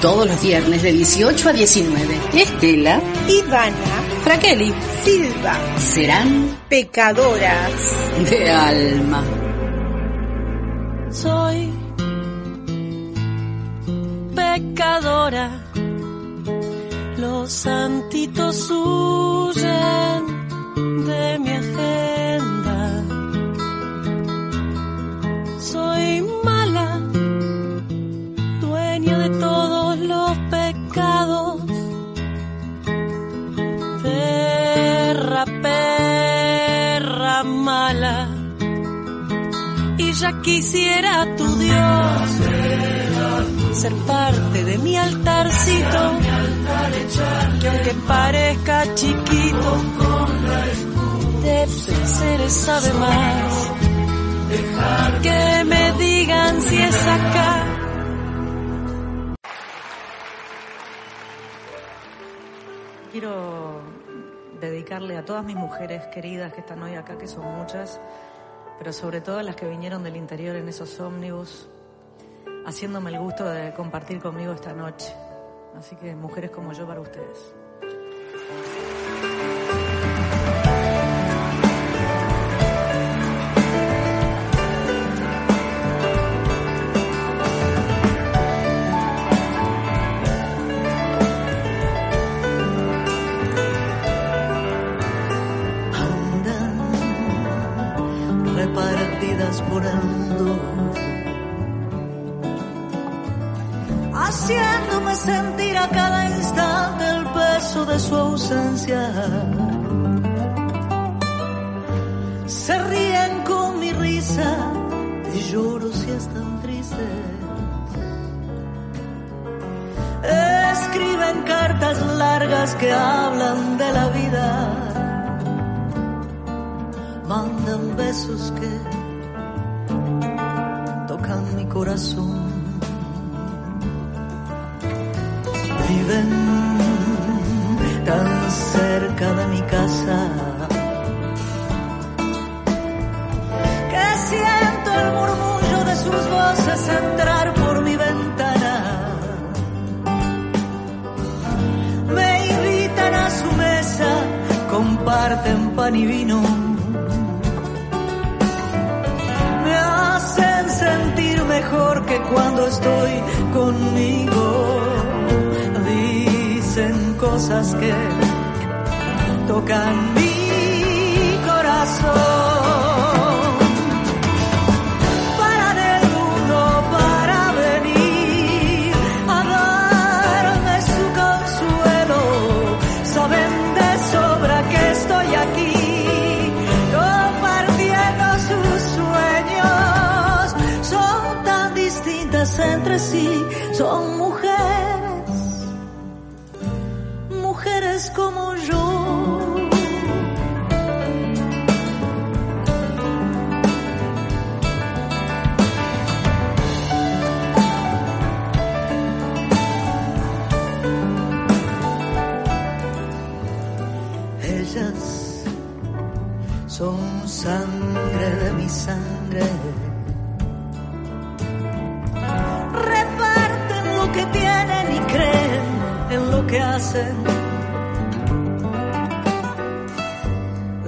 Todos los viernes de 18 a 19. Estela, Ivana, Fraqueli, Silva serán pecadoras. de alma. Soy pecadora. Los santitos huyen de mi agenda. Ya quisiera tu Dios ser parte de mi altarcito, que aunque parezca chiquito, de placeres sabe más. Que me digan si es acá. Quiero dedicarle a todas mis mujeres queridas que están hoy acá, que son muchas, pero sobre todo a las que vinieron del interior en esos ómnibus, haciéndome el gusto de compartir conmigo esta noche. Así que mujeres como yo para ustedes. Sentir a cada instante el peso de su ausencia. Se ríen con mi risa y lloro si están tristes. Escriben cartas largas que hablan de la vida mandan besos que tocan mi corazón. Tan cerca de mi casa que siento el murmullo de sus voces entrar por mi ventana. Me invitan a su mesa, comparten pan y vino. me hacen sentir mejor que cuando estoy conmigo. Cosas que tocan mi corazón. Ellas son sangre de mi sangre. Reparten lo que tienen y creen en lo que hacen.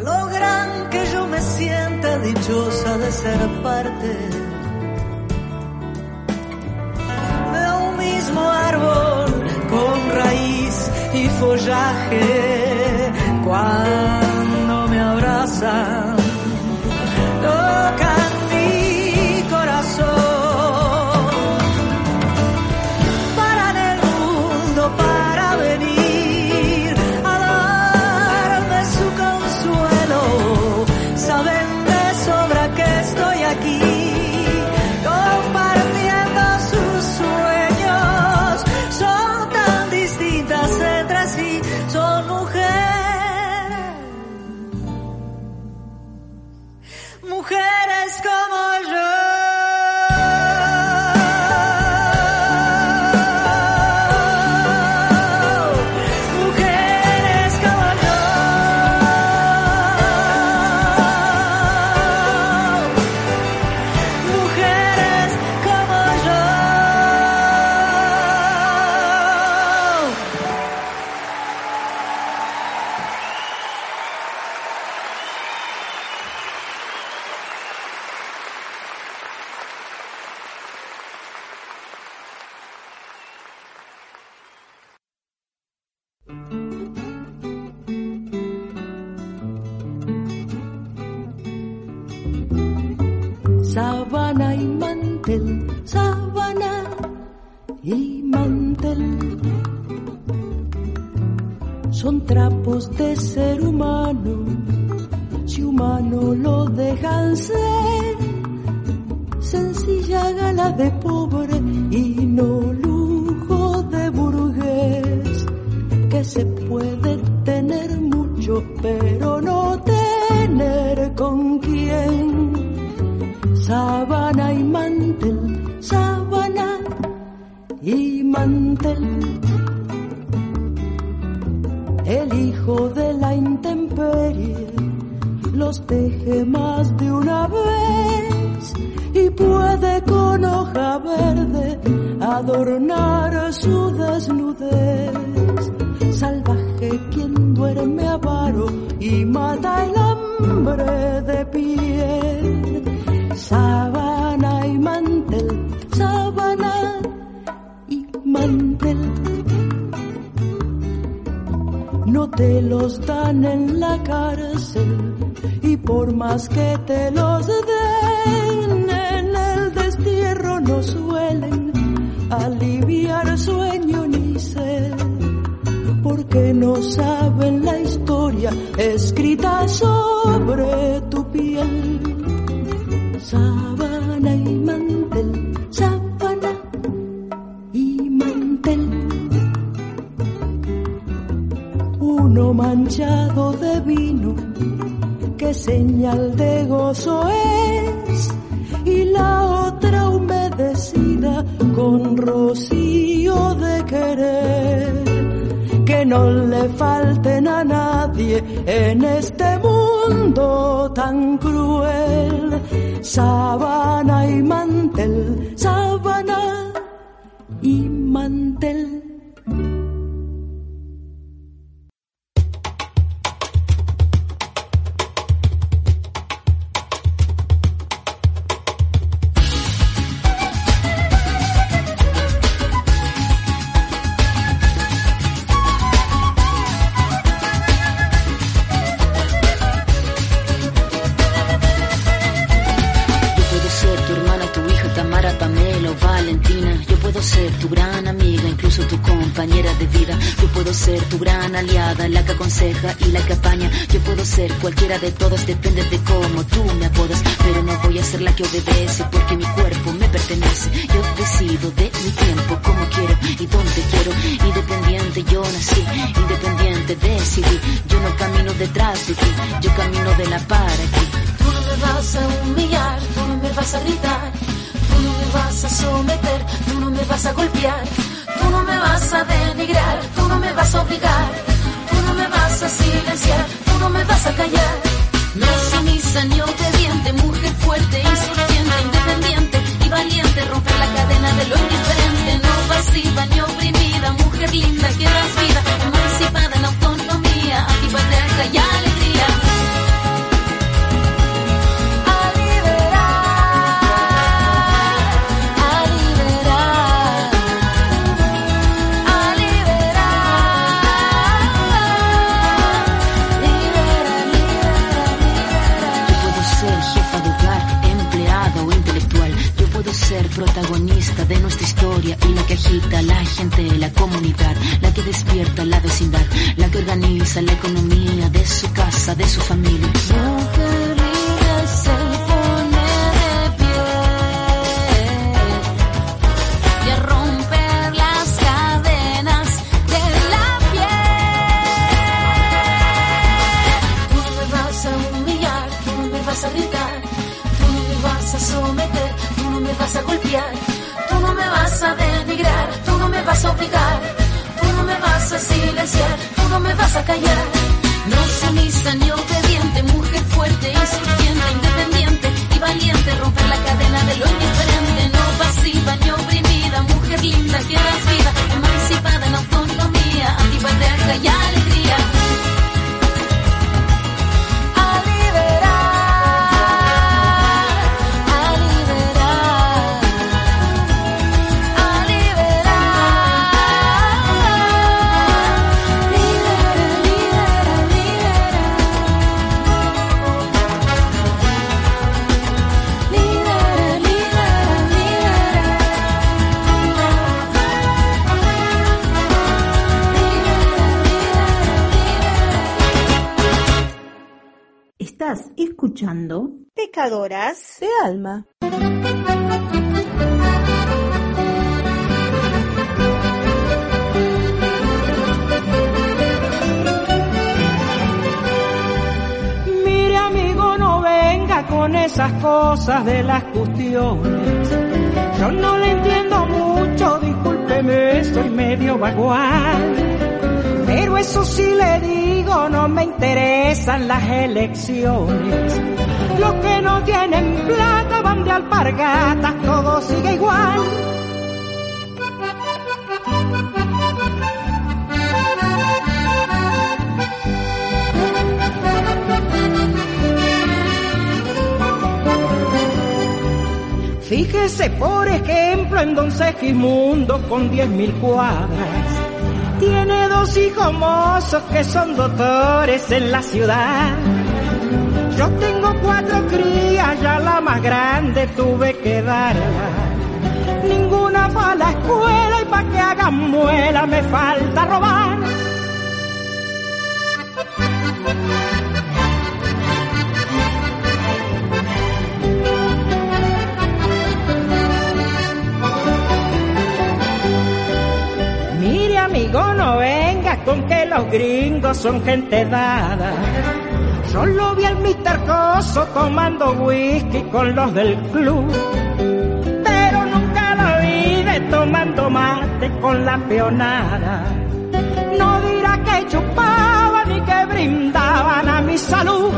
Logran que yo me sienta dichosa de ser parte de un mismo árbol con raíz y follaje. Cuando sábana y mantel, sábana y mantel. Son trapos de ser humano, si humano lo dejan ser. Sencilla gala de pobre y no lujo de burgués, que se puede tener mucho pero no sábana y mantel, sábana y mantel. El hijo de la intemperie los teje más de una vez y puede con hoja verde adornar su desnudez. Salvaje quien duerme avaro y mata el hambre los dan en la cárcel y por más que te los den en el destierro no suelen aliviar sueño ni sed porque no saben la historia escrita sobre tu piel. no le falten a nadie en este mundo tan cruel. Sabana y mantel, sabana y mantel. cualquiera de todos depende de cómo tú me apodas, pero no voy a ser la que obedece. opresiva ni oprimida, mujer linda que esas cosas de las cuestiones. Yo no le entiendo mucho, discúlpeme, soy medio vagual. Pero eso sí le digo, no me interesan las elecciones. Los que no tienen plata van de alpargatas, todo sigue igual. Fíjese por ejemplo en Don Segimundo con diez mil cuadras tiene dos hijos mozos que son doctores en la ciudad. Yo tengo cuatro crías, ya la más grande tuve que darla. Ninguna para la escuela y para que hagan muela me falta robar. Amigo, no venga con que los gringos son gente dada. Solo vi al Mr. Coso tomando whisky con los del club. Pero nunca lo vi de tomando mate con la peonada. No dirá que chupaban ni que brindaban a mi salud.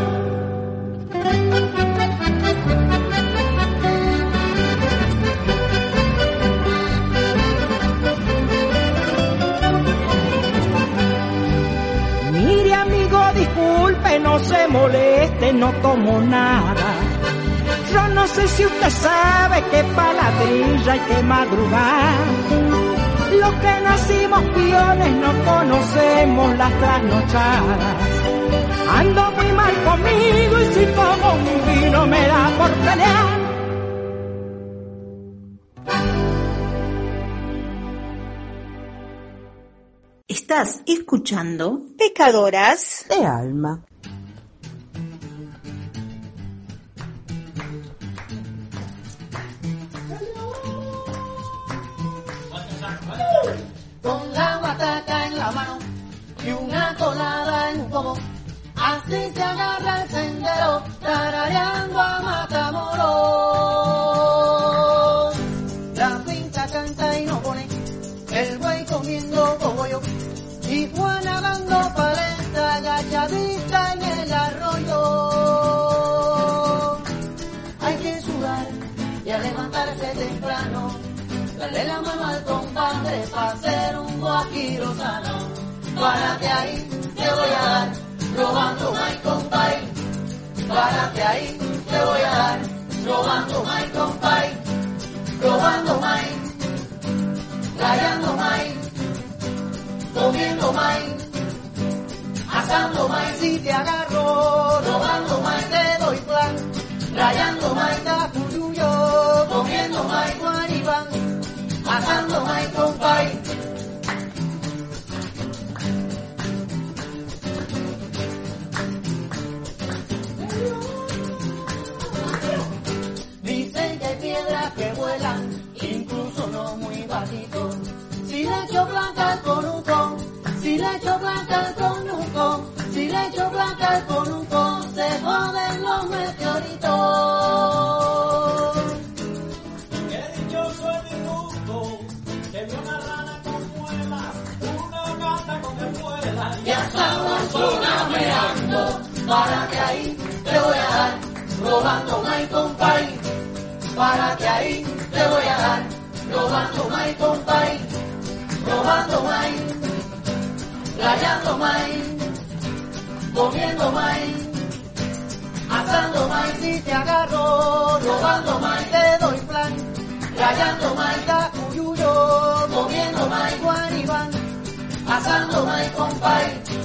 Disculpe, no se moleste, no tomo nada. Yo no sé si usted sabe que paladrilla hay que madrugar. Los que nacimos piones no conocemos las trasnochadas. Ando muy mal conmigo y si tomo un vino me da por pelear. Estás escuchando Pecadoras de alma. Mano y una colada en un pomo, así se agarra el sendero, tarareando a Matamoros. La pinta canta y no pone, el buey comiendo cogollo y Juana dando paleta agachadita en el arroyo. Hay que sudar y a levantarse temprano, darle la mano al compadre para hacer un guajiro sano. Párate ahí, te voy a dar, robando my compay. Párate ahí, te voy a dar, robando my compay. Robando my, rayando my comiendo maíz, asando maíz si te agarro, robando maíz te doy plan, rayando maíz cuyuyo, comiendo maíz guaribán, asando maíz compay. Dicen que hay piedras que vuelan, incluso no muy bajito. Si le echo blanca con un con, si le echo blanca con un con, si le echo blanca con un con, se joden los meteoritos. Para que ahí te voy a dar, robando my compay, para que ahí te voy a dar, robando my compay robando maíz, rayando maíz, comiendo maíz, asando maíz si te agarro, robando maíz te doy plan, rayando maíz cuyuyo, comiendo maíz guanibán, asando maíz compay.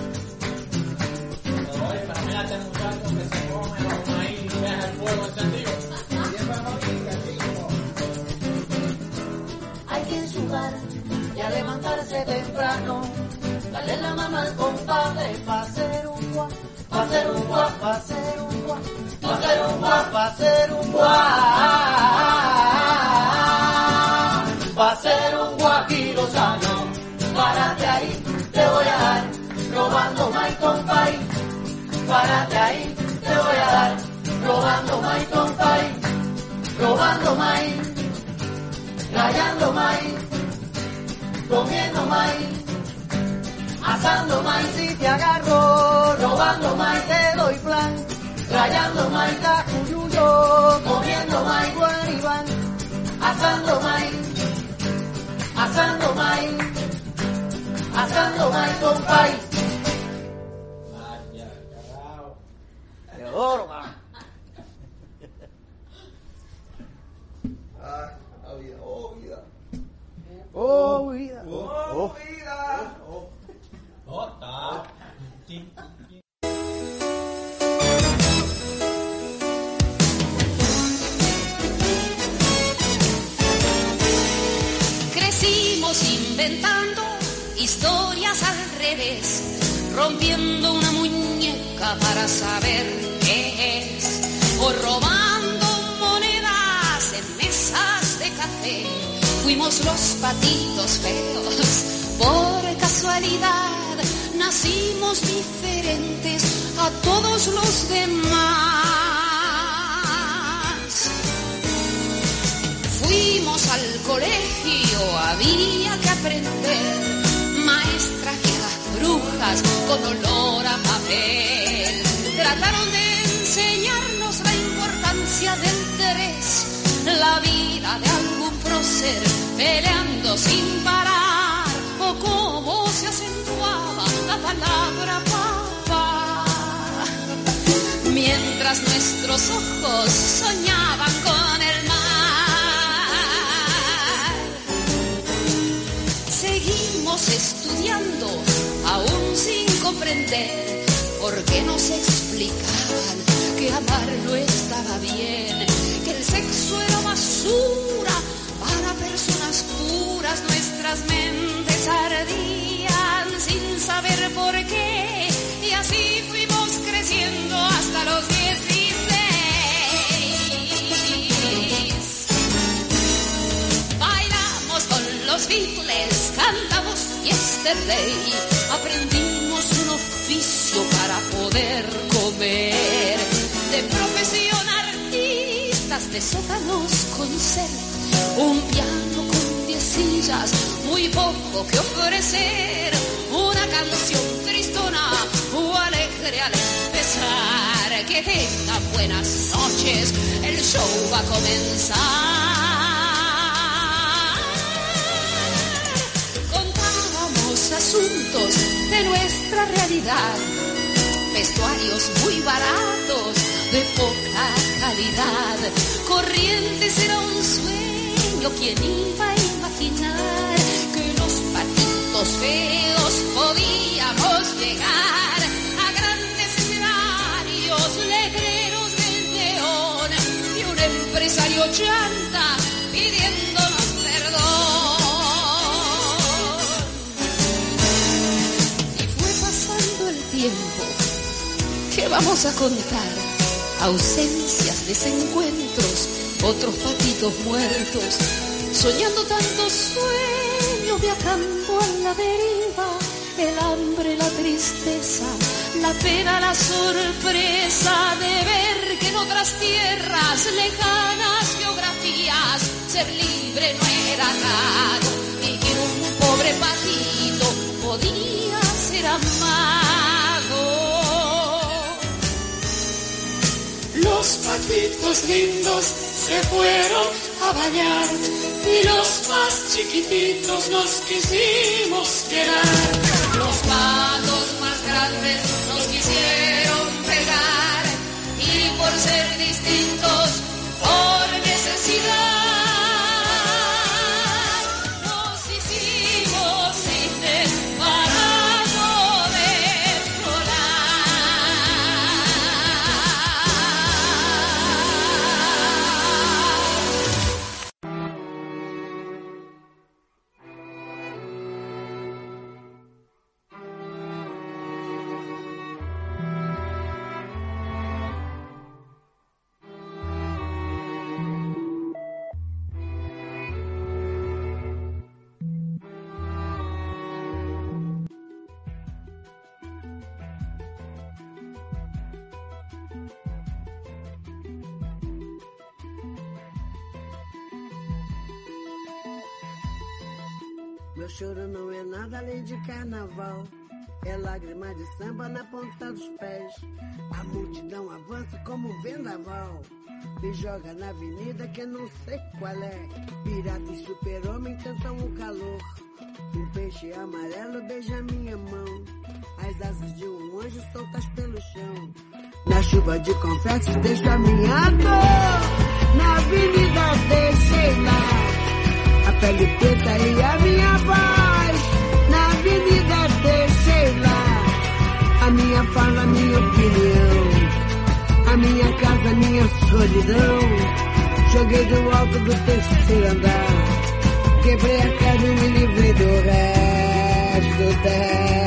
Hay que sudar y a levantarse temprano, darle la mano al compadre para hacer un guá, para hacer un guá, para hacer un guá, ser un guá, pa' ser un guá. Pa' ser un guajiro sano, párate ahí, te voy a dar, robando my compay. Párate ahí, te voy a dar, robando my compay. Robando maíz, rayando maíz, comiendo maíz, asando maíz y te agarro, robando maíz te doy plan, rayando maíz cuyuyo, comiendo maíz guaribán, asando maíz, asando maíz, asando maíz compay. Vaya, los patitos feos, por casualidad nacimos diferentes a todos los demás. Fuimos al colegio, había que aprender. Maestras viejas brujas con olor a papel. Trataron de enseñarnos la importancia del tres, la vida de algún prócer peleando sin parar, o cómo se acentuaba la palabra papá mientras nuestros ojos soñaban con el mar. Seguimos estudiando, aún sin comprender, porque nos explicaban que amar no estaba bien, Yesterday, aprendimos un oficio para poder comer. De profesión artistas de sótanos con ser, un piano con diez sillas, muy poco que ofrecer, una canción tristona o alegre al empezar. Que tengan buenas noches, el show va a comenzar. Asuntos de nuestra realidad, vestuarios muy baratos, de poca calidad. Corrientes era un sueño, ¿quién iba a imaginar que los patitos feos podíamos llegar a grandes escenarios, letreros del neón y un empresario chanta tiempo. ¿Qué vamos a contar? Ausencias, desencuentros, otros patitos muertos, soñando tantos sueños, viajando a la deriva, el hambre, la tristeza, la pena, la sorpresa de ver que en otras tierras, lejanas geografías, ser libre Los patitos lindos se fueron a bañar y los más chiquititos nos quisimos quedar. Los patos más grandes nos quisieron pegar y por ser distintos, samba na ponta dos pés. A multidão avança como vendaval. Me joga na avenida que eu não sei qual é. Pirata e super-homem cantam o calor. Um peixe amarelo beija minha mão. As asas de um anjo soltas pelo chão. Na chuva de confetes deixo a minha dor. Na avenida deixei lá. A pele preta solidão. Joguei do alto do terceiro andar. Quebrei a casa e me livrei do resto dessa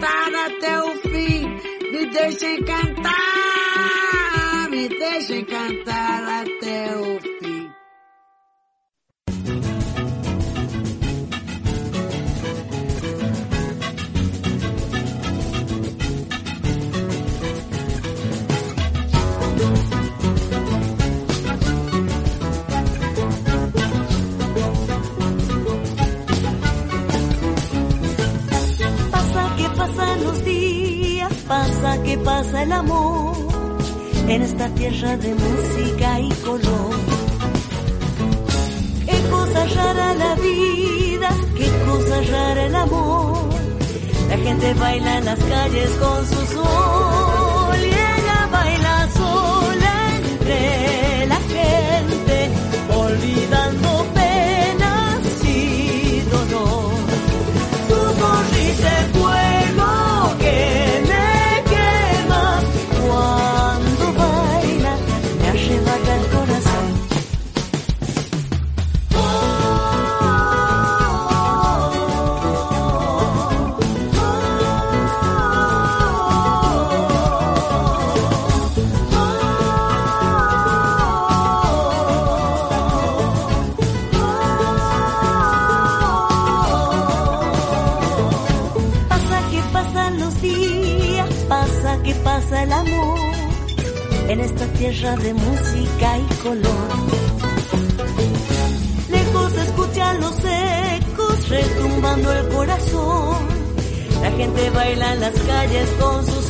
Cantar até o fim. Me deixem cantar. Me deixem cantar até o fim. Que pasa el amor en esta tierra de música y color. Qué cosa rara la vida, qué cosa rara el amor. La gente baila en las calles con su sol y ella baila sola entre la gente, olvidando penas y dolor. Tu sonrisa tierra de música y color. Lejos escuchan los ecos retumbando el corazón. La gente baila en las calles con su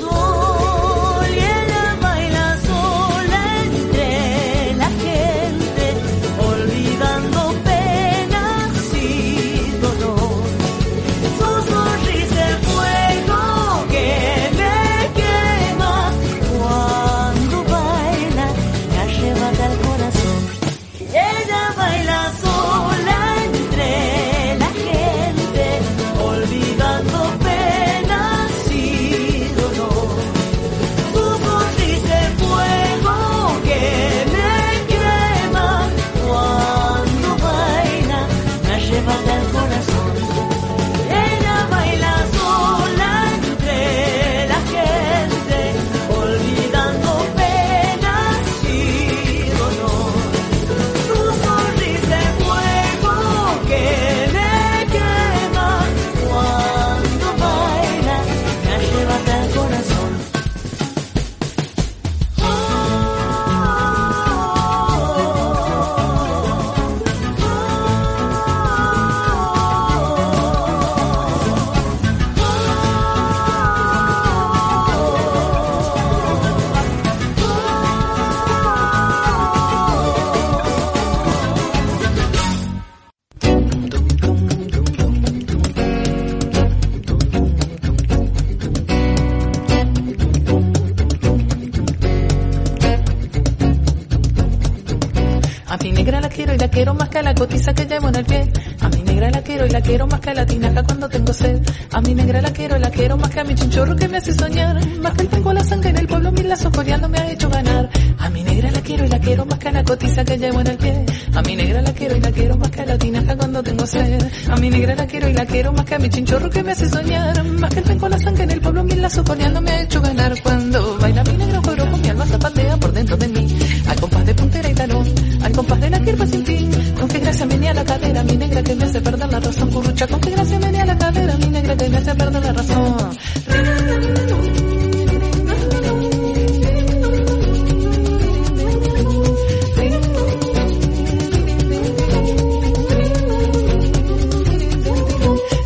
en el pie. A mi negra la quiero y la quiero más que a la tinaja cuando tengo sed. A mi negra la quiero y la quiero más que a mi chinchorro que me hace soñar. Más que el tengo la sangre en el pueblo, mil lazos coreando me ha hecho ganar. A mi negra la quiero y la quiero más que a la cotiza que llevo en el pie. A mi negra la quiero y la quiero más que a la tinaja cuando tengo sed. A mi negra la quiero y la quiero más que a mi chinchorro que me hace soñar. Más que el tengo la sangre en el pueblo, mil lazos coreando me ha hecho ganar. Cuando baila mi negro que me hace perder la razón. Currucha, con qué gracia venía la cadera, mi negra que me hace perder la razón.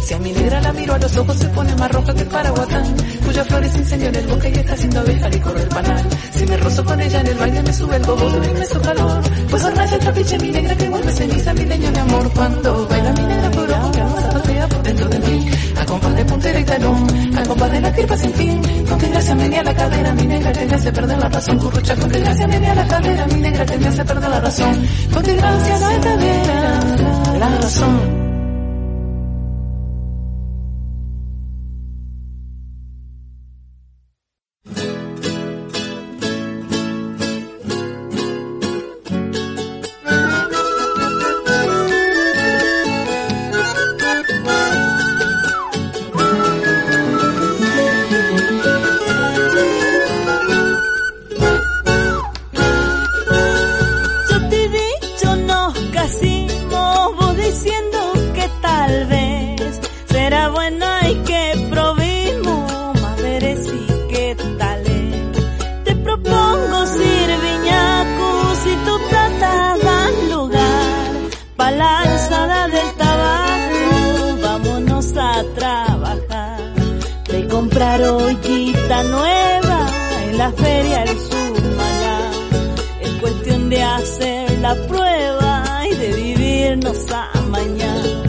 Si a mi negra la miro a los ojos se pone más roja que el paraguatán Cuya flores incendió en el bosque y está haciendo abeja y corre el panal. Si me rozo con ella en el baile me sube el bobo y me su calor. Pues el trapiche mi negra que vuelve ceniza mi leño de amor. Cuando baila mi negra por alma zapatea por dentro de mí. Al compás de puntera y talón, al compás de la sin fin. Con qué gracia venía la cadera mi negra que me hace perder la razón. Currucha con qué gracia venía la cadera mi negra que me hace perder la razón. Con qué gracia la cadera la razón Es cuestión de hacer la prueba y de vivirnos a mañana.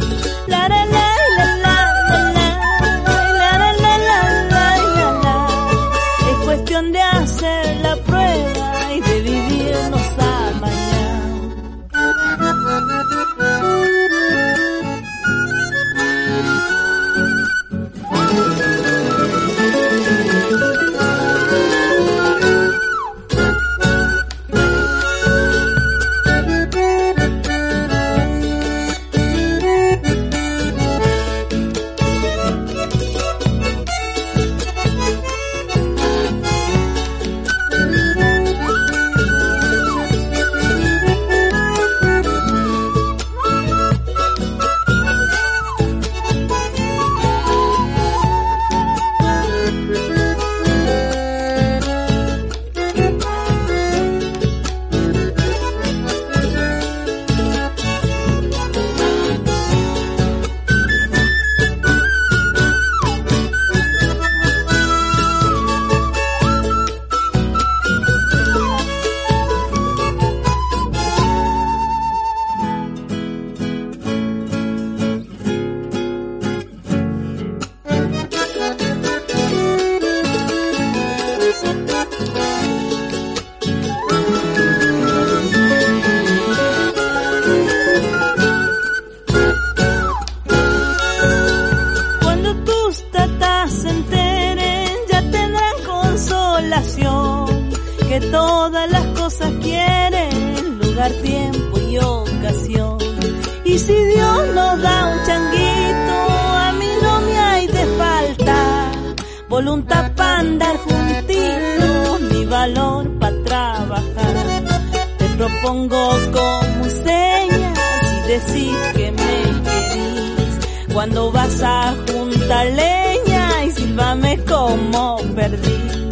tiempo y ocasión. Y si Dios nos da un changuito, a mí no me hay de falta. Voluntad para andar juntitos, mi valor para trabajar. Te propongo como señas y decir que me querís. Cuando vas a juntar leña y silbame como perdí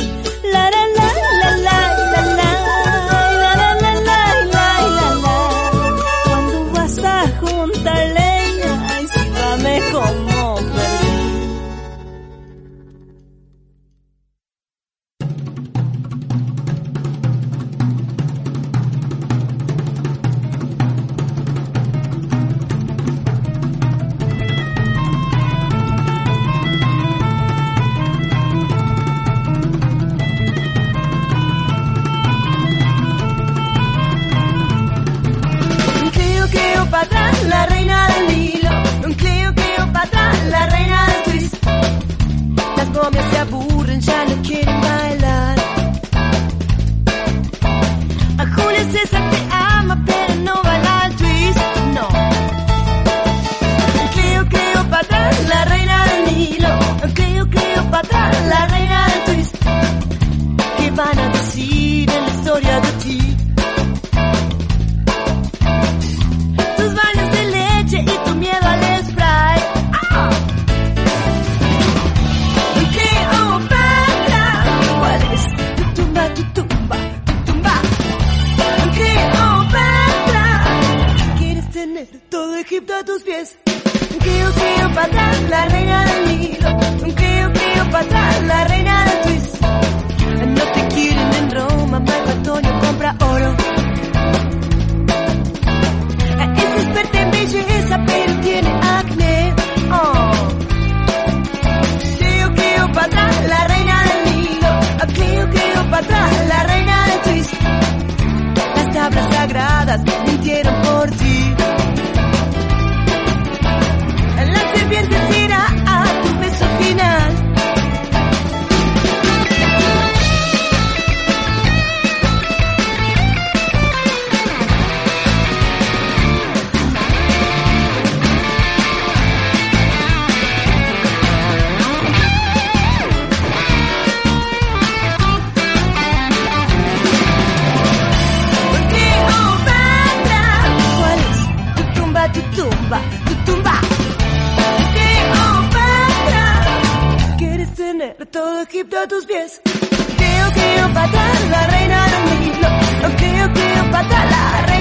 tener todo Egipto a tus pies. Cleo, Cleopatra, la reina del Nilo. Cleo, Cleopatra, la reina del twist. No te quieren en Roma, Marco Antonio compra oro. Es experta en belleza, pero tiene acné. Oh. Cleo, Cleopatra, la reina del Nilo. Cleo, Cleopatra, la reina del twist. Las tablas sagradas tumba, tu tumba? Cleopatra, quieres tener todo Egipto a tus pies. Cleo, Cleopatra, la reina del. Cleo, Cleopatra, la reina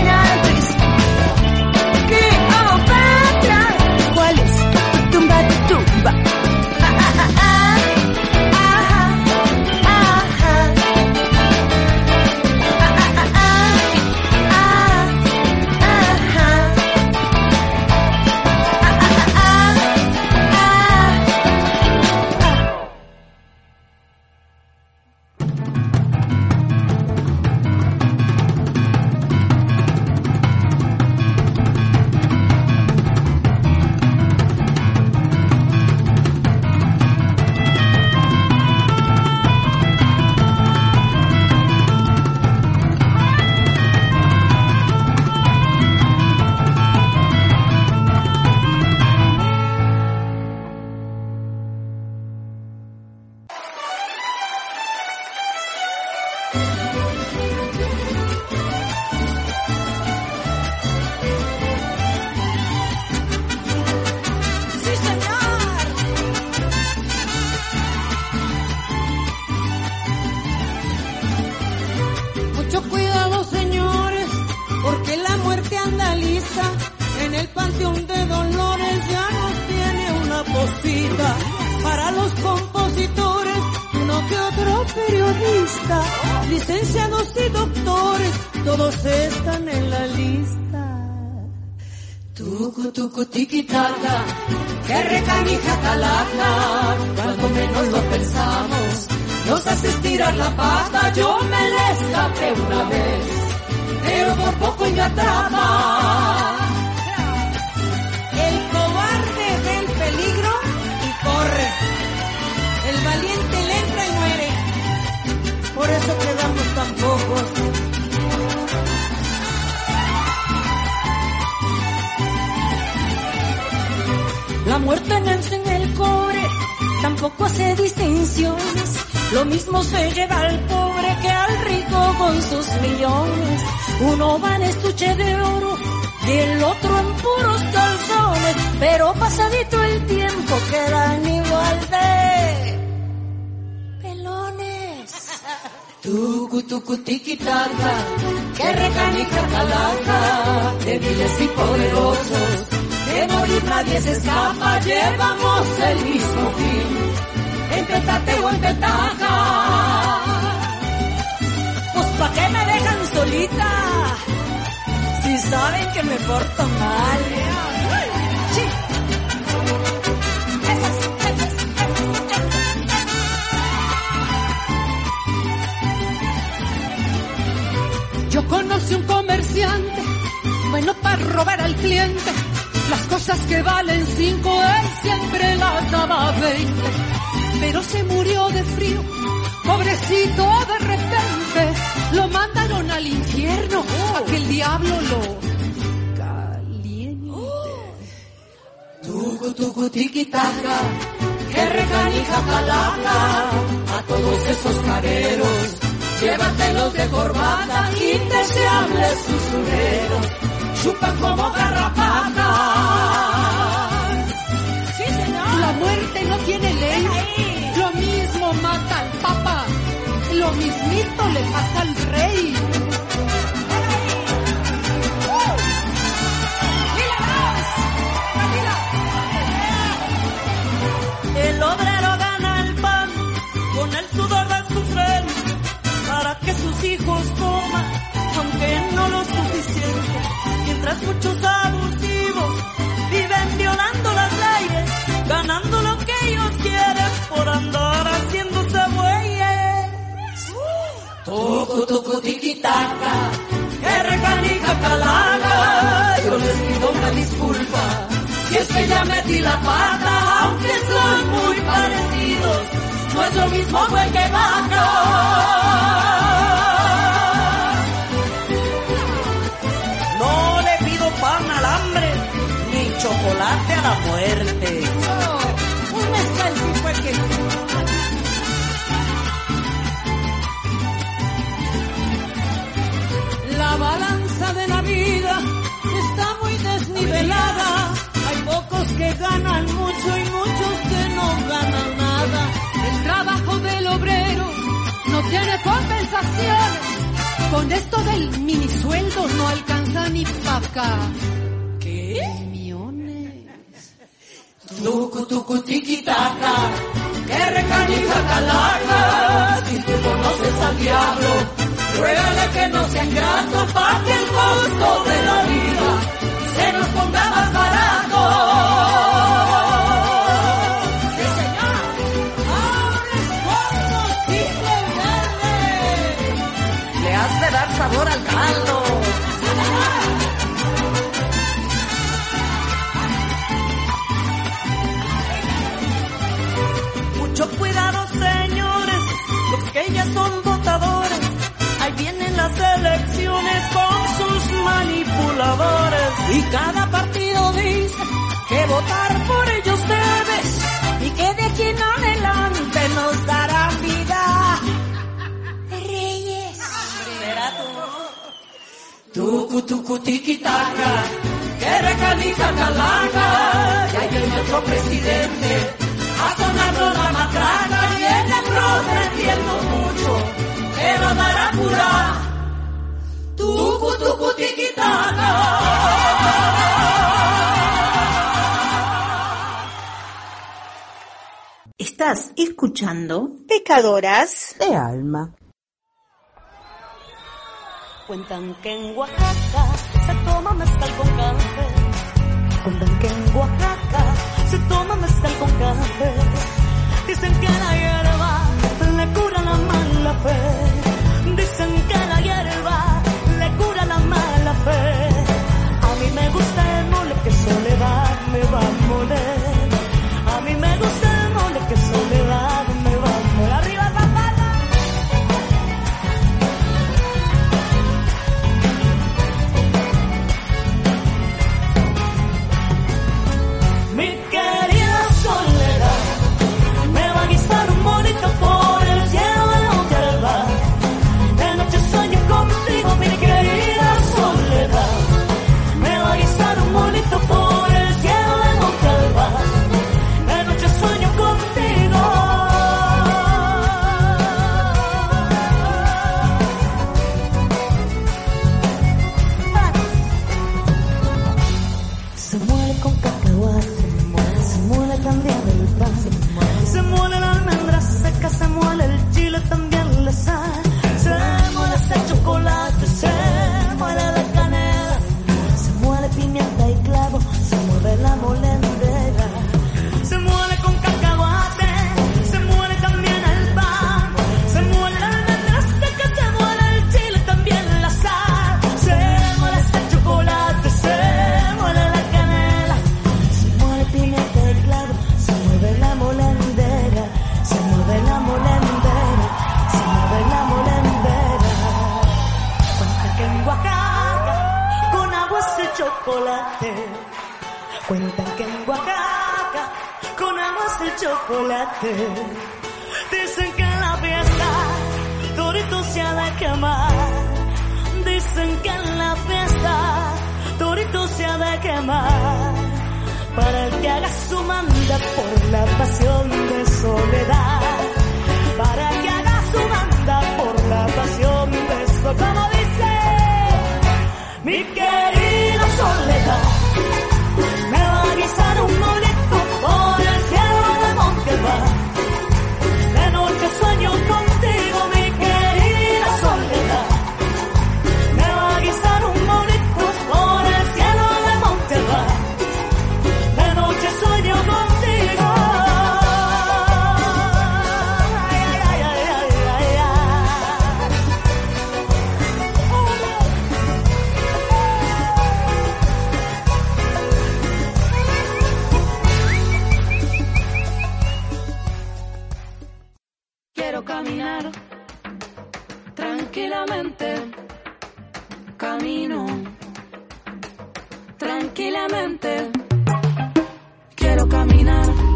Tucu, tucu, tiquitaca, que recanica calaca, débiles y poderosos, de morir nadie se escapa, llevamos el mismo fin, en petate o en petaca. Pues pa' qué me dejan solita, si saben que me porto mal. Yo conocí un comerciante, bueno para robar al cliente. Las cosas que valen cinco, él siempre las daba veinte. Pero se murió de frío, pobrecito de repente. Lo mandaron al infierno, a que el diablo lo Tucu, tucu, tiquitaca, que recanija calaca, a todos esos careros, llévatelos de corbata, indeseables susurreros, chupan como garrapatas. Sí, señor. La muerte no tiene ley. Lo mismo mata al papa. Lo mismito le pasa al rey. Hijos coman, aunque no lo suficiente. Mientras muchos abusivos viven violando las leyes, ganando lo que ellos quieren por andar haciéndose bueyes. Tucu, tucu, tiquitaca, que recanija calaca, yo les pido una disculpa, si es que ya metí la pata, aunque son muy parecidos, no es lo mismo buen que vaca. Chocolate a la muerte. un mezcal sí fue que... La balanza de la vida está muy desnivelada. Hay pocos que ganan mucho y muchos que no ganan nada. El trabajo del obrero no tiene compensación. Con esto del mini sueldo no alcanza ni pa' acá. Tucu, tucu, tiquitaca, que recanija calaca, si tú conoces al diablo, ruégale que no sea ingrato, para que el costo de la vida se nos ponga más barato. Y cada partido dice que votar por ellos debes. Y que de aquí en adelante nos dará vida. Reyes. Será tú. Tucu, tucu, tiquitaca, que recanija calaca, ya hay nuestro presidente, a sonarnos la matraca, viene prometiendo mucho, que va a dar a curar. Tucu, tucu, tiquitaca. Estás escuchando Pecadoras de alma. Cuentan que en Oaxaca se toma mezcal con café. Cuentan que en Oaxaca se toma mezcal con café. Dicen que la hierba le cura la mala fe. Tranquilamente. Quiero caminar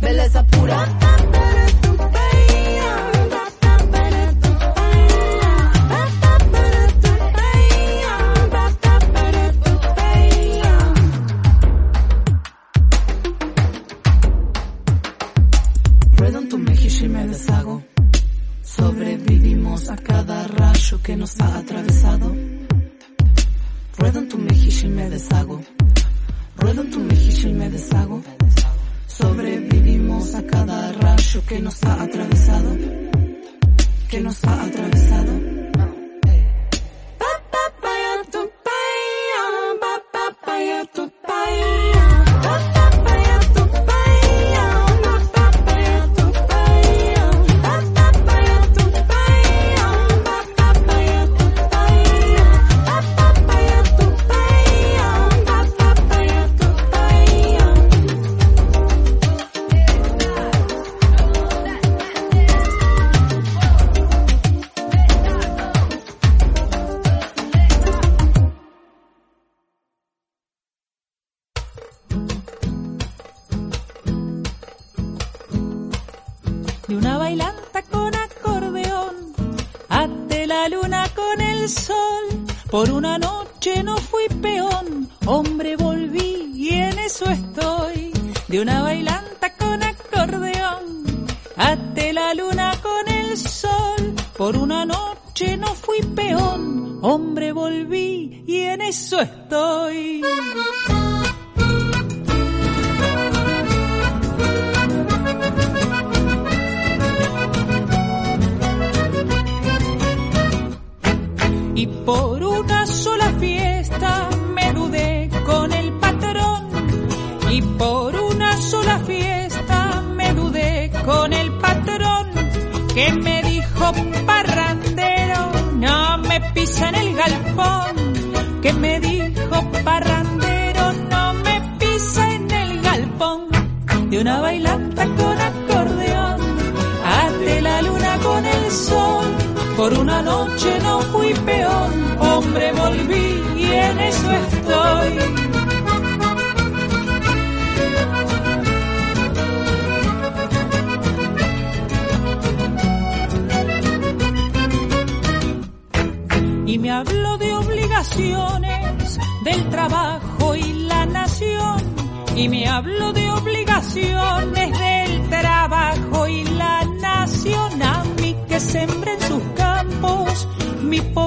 Belleza pura.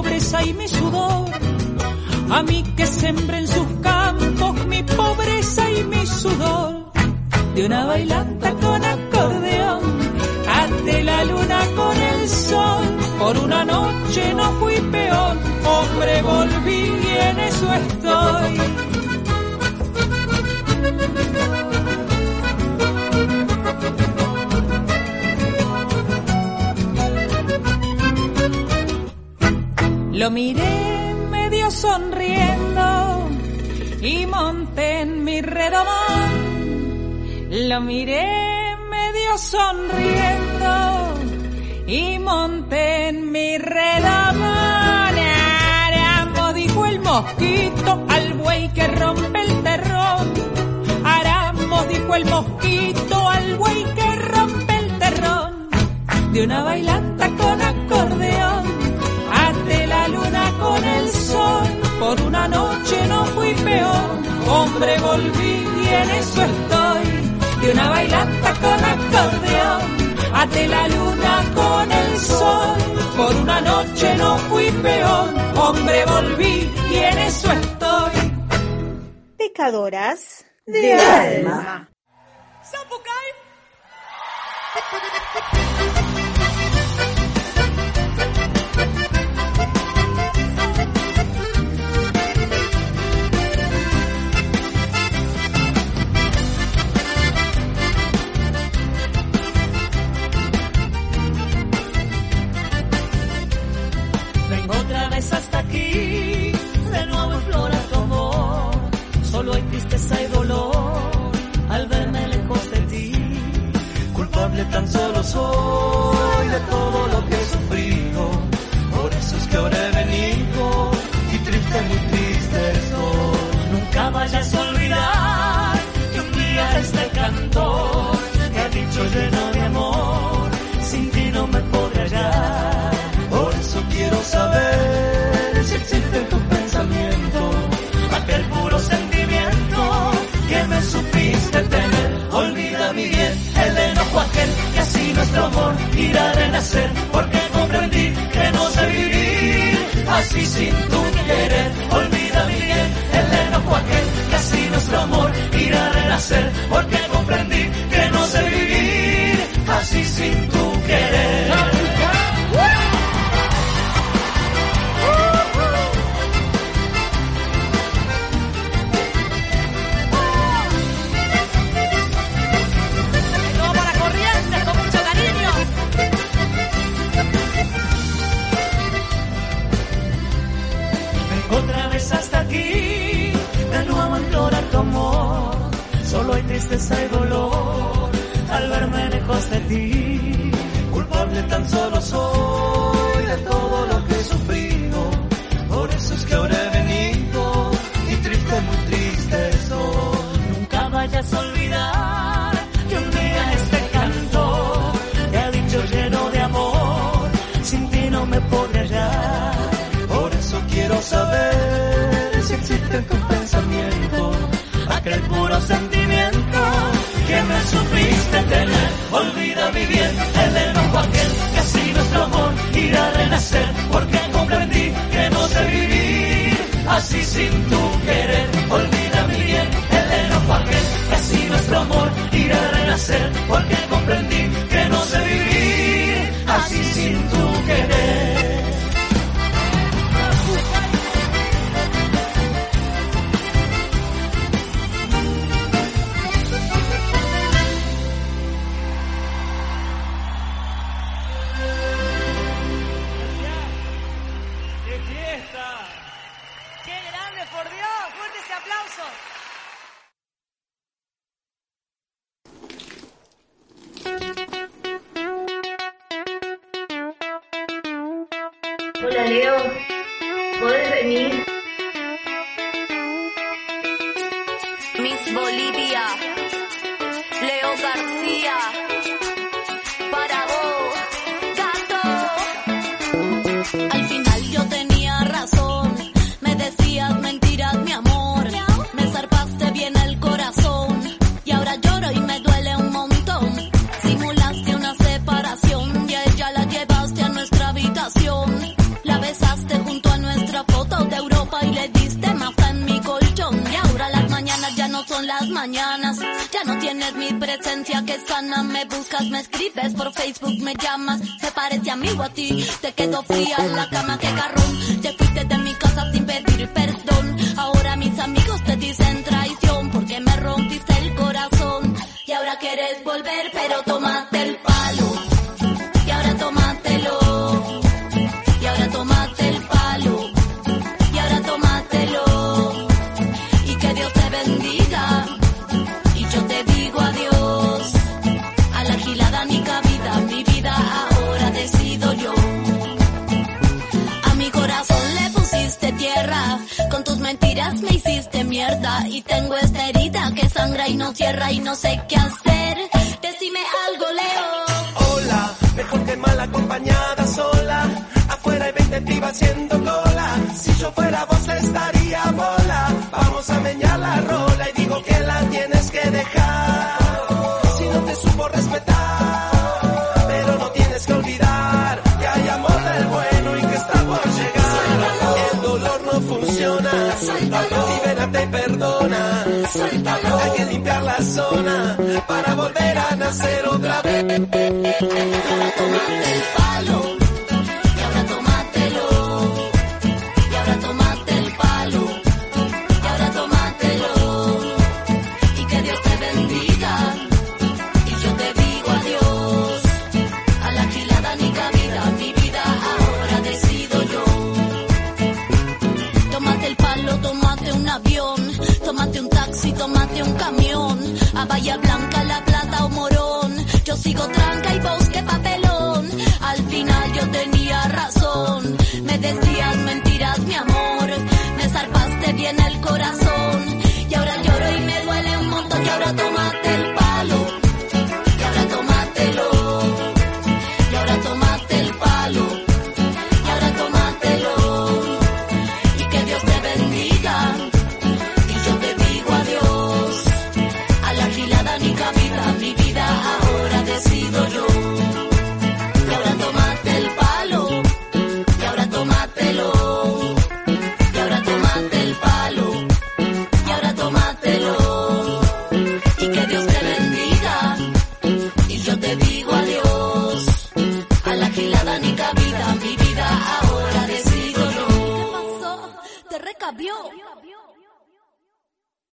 Pobreza y mi sudor. A mí que sembré en sus campos mi pobreza y mi sudor. De una bailanta con acordeón, ante la luna con el sol. Por una noche no fui peón, hombre volví y en eso estoy. Lo miré medio sonriendo y monté en mi redomón. Lo miré medio sonriendo y monté en mi redomón. Aramo dijo el mosquito al buey que rompe el terrón. Aramo dijo el mosquito al buey que rompe el terrón. De una bailanta con acordeón con el sol. Por una noche no fui peón, hombre volví y en eso estoy. De una bailanta con acordeón, ante la luna con el sol. Por una noche no fui peón, hombre volví y en eso estoy. Pecadoras de alma. Vengo Tan solo soy de todo lo que he sufrido. Por eso es que ahora he venido y triste, muy triste estoy. Nunca vayas a olvidar que un día este cantor te ha dicho lleno nuestro amor irá a renacer. Porque comprendí que no sé vivir así sin tu querer. Olvida mi bien el enojo aquel que así nuestro amor irá a renacer. Porque fiesta! ¡Qué grande, por Dios! ¡Fuerte ese aplauso! Te quedo fría en la cama suéltalo.